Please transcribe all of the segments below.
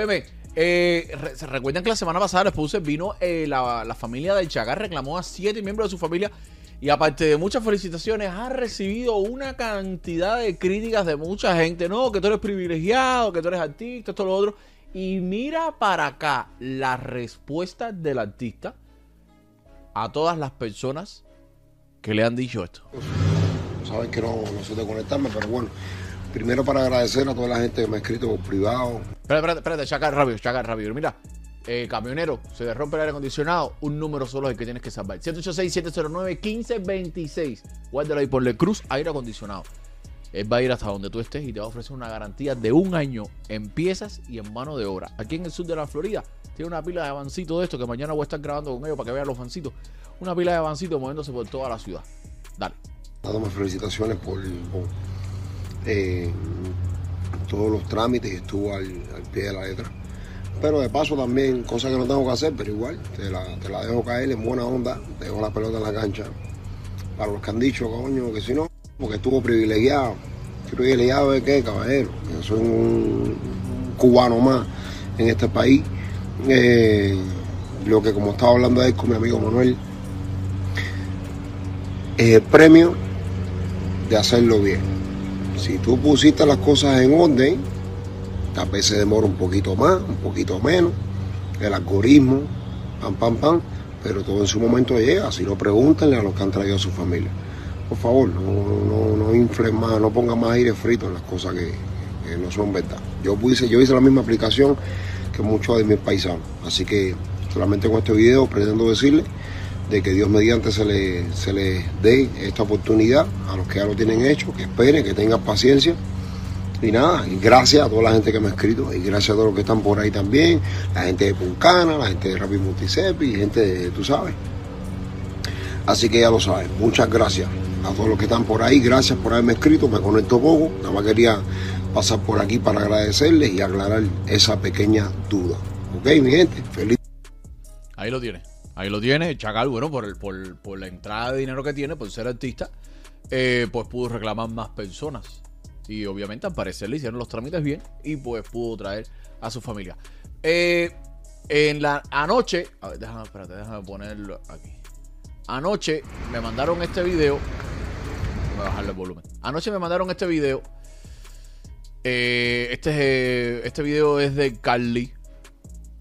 Óyeme, eh, ¿se recuerdan que la semana pasada les puse, vino eh, la, la, familia del Chagar, reclamó a siete miembros de su familia y aparte de muchas felicitaciones, ha recibido una cantidad de críticas de mucha gente. No, que tú eres privilegiado, que tú eres artista, esto, lo otro. Y mira para acá la respuesta del artista a todas las personas que le han dicho esto. Saben que no, no sé de conectarme, pero bueno. Primero para agradecer a toda la gente que me ha escrito por privado. Espérate, espérate, espérate, rápido, chaca rápido. Mira, eh, camionero, se le rompe el aire acondicionado, un número solo es el que tienes que salvar. 786-709-1526. Guárdalo ahí, ponle cruz aire acondicionado. Él va a ir hasta donde tú estés y te va a ofrecer una garantía de un año en piezas y en mano de obra. Aquí en el sur de la Florida tiene una pila de avancitos de esto que mañana voy a estar grabando con ellos para que vean los fancitos. Una pila de avancitos moviéndose por toda la ciudad. Dale. Dándome felicitaciones por, eh, todos los trámites y estuvo al, pie de la letra. Pero de paso también, cosas que no tengo que hacer, pero igual, te la, te la dejo caer en buena onda, dejo la pelota en la cancha. Para los que han dicho, coño, que si no, porque estuvo privilegiado. ¿Privilegiado de qué, caballero? Yo soy un cubano más en este país. Eh, lo que como estaba hablando ahí con mi amigo Manuel, es el premio de hacerlo bien. Si tú pusiste las cosas en orden, tal vez se demora un poquito más, un poquito menos, el algoritmo, pam, pam, pam, pero todo en su momento llega. Si no, pregúntenle a los que han traído a su familia. Por favor, no, no, no inflen más, no pongan más aire frito en las cosas que, no son verdad. Yo hice, yo hice la misma aplicación que muchos de mis paisanos. Así que solamente con este video pretendo decirles de que Dios mediante se les se le dé esta oportunidad a los que ya lo tienen hecho, que esperen, que tengan paciencia. Y nada, y gracias a toda la gente que me ha escrito, y gracias a todos los que están por ahí también, la gente de Puncana, la gente de Rapid Multicepi, gente de, tú sabes. Así que ya lo sabes, muchas gracias a todos los que están por ahí, gracias por haberme escrito, me conecto poco, nada más quería pasar por aquí para agradecerles y aclarar esa pequeña duda. Ok, mi gente, feliz. Ahí lo tienes. Ahí lo tiene. Chacal, bueno, por, el, por, la entrada de dinero que tiene, por ser artista, eh, pues pudo reclamar más personas. Y obviamente al parecer le hicieron los trámites bien y pues pudo traer a su familia. Eh, en la anoche, a ver, déjame, espérate, déjame ponerlo aquí. Anoche me mandaron este video. Voy a bajarle el volumen. Anoche me mandaron este video. Eh, este, este video es de Carly.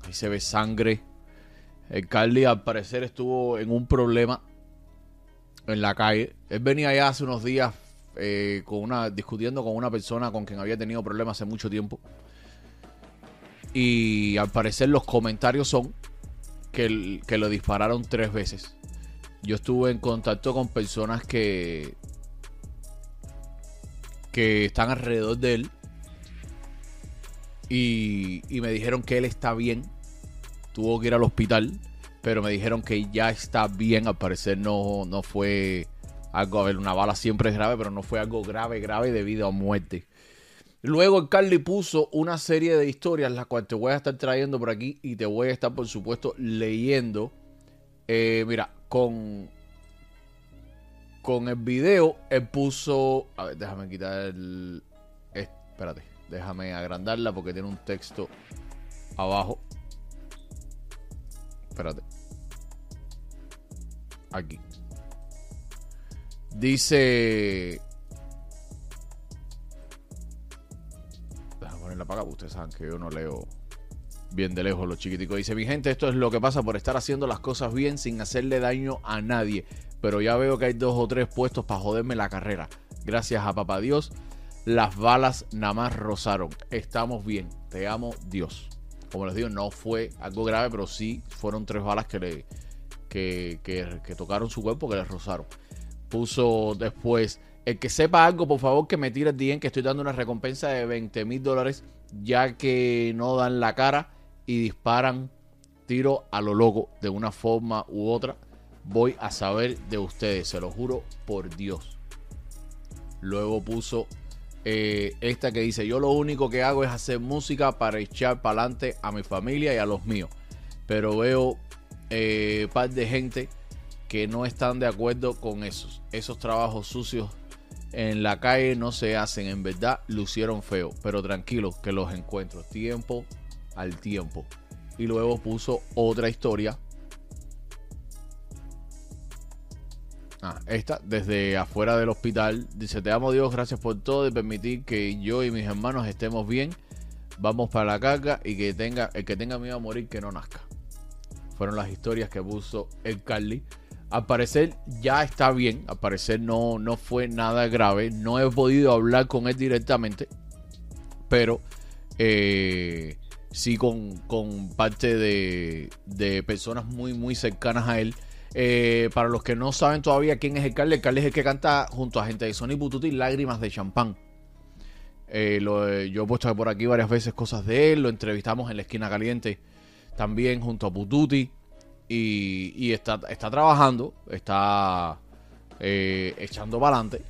Ahí se ve sangre. El Carly al parecer estuvo en un problema en la calle. Él venía ya hace unos días eh, discutiendo con una persona con quien había tenido problemas hace mucho tiempo. Y al parecer los comentarios son que, lo dispararon tres veces. Yo estuve en contacto con personas que, que están alrededor de él. Y me dijeron que él está bien tuvo que ir al hospital, pero me dijeron que ya está bien. Al parecer no, no fue algo, a ver, una bala siempre es grave, pero no fue algo grave, grave debido a muerte. Luego el Carly puso una serie de historias, las cuales te voy a estar trayendo por aquí y te voy a estar, por supuesto, leyendo. Eh, mira, con, con el video, él puso. A ver, déjame quitar el. espérate, déjame agrandarla porque tiene un texto abajo espérate. Aquí. Dice. Déjame ponerla para acá, ustedes saben que yo no leo bien de lejos los chiquiticos. Dice, mi gente, esto es lo que pasa por estar haciendo las cosas bien sin hacerle daño a nadie. Pero ya veo que hay dos o tres puestos para joderme la carrera. Gracias a papá Dios, las balas nada más rozaron. Estamos bien. Te amo, Dios como les digo, no fue algo grave, pero sí fueron tres balas que le que, que, tocaron su cuerpo, que le rozaron. Puso después, el que sepa algo, por favor, que me tire el que estoy dando una recompensa de 20 mil dólares, ya que no dan la cara y disparan tiro a lo loco de una forma u otra. Voy a saber de ustedes, se lo juro por Dios. Luego puso eh, esta que dice, yo lo único que hago es hacer música para echar para adelante a mi familia y a los míos. Pero veo eh, par de gente que no están de acuerdo con esos. Esos trabajos sucios en la calle no se hacen. En verdad, lucieron feo. Pero tranquilo, que los encuentro. Tiempo al tiempo. Y luego puso otra historia. Ah, esta, desde afuera del hospital. Dice, te amo Dios, gracias por todo y permitir que yo y mis hermanos estemos bien. Vamos para la caca y que tenga, el que tenga miedo a morir, que no nazca. Fueron las historias que puso el Carly. Al parecer ya está bien. Al parecer no, no fue nada grave. No he podido hablar con él directamente. Pero eh, sí con, con parte de, de, personas muy, muy cercanas a él. Eh, para los que no saben todavía quién es el Carly, el Carly es el que canta junto a gente de Sony Bututi Lágrimas de Champán. Eh, lo, yo he puesto por aquí varias veces cosas de él. Lo entrevistamos en la esquina caliente también junto a Pututi. Y, y está, está, trabajando, está eh, echando para adelante.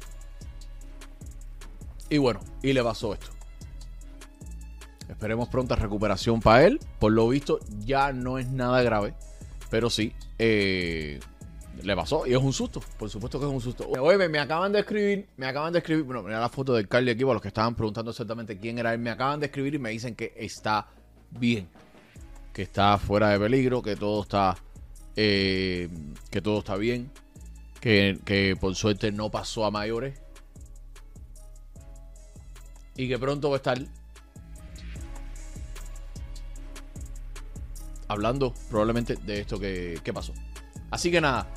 Y bueno, y le pasó esto. Esperemos pronta recuperación para él. Por lo visto, ya no es nada grave. Pero sí, eh, le pasó y es un susto. Por supuesto que es un susto. Me acaban de escribir, me acaban de escribir. Bueno, mira la foto del Carly aquí, para los que estaban preguntando exactamente quién era él. Me acaban de escribir y me dicen que está bien. Que está fuera de peligro, que todo está. Eh, que todo está bien. Que por suerte no pasó a mayores. Y que pronto va a estar hablando probablemente de esto que, que pasó. Así que nada,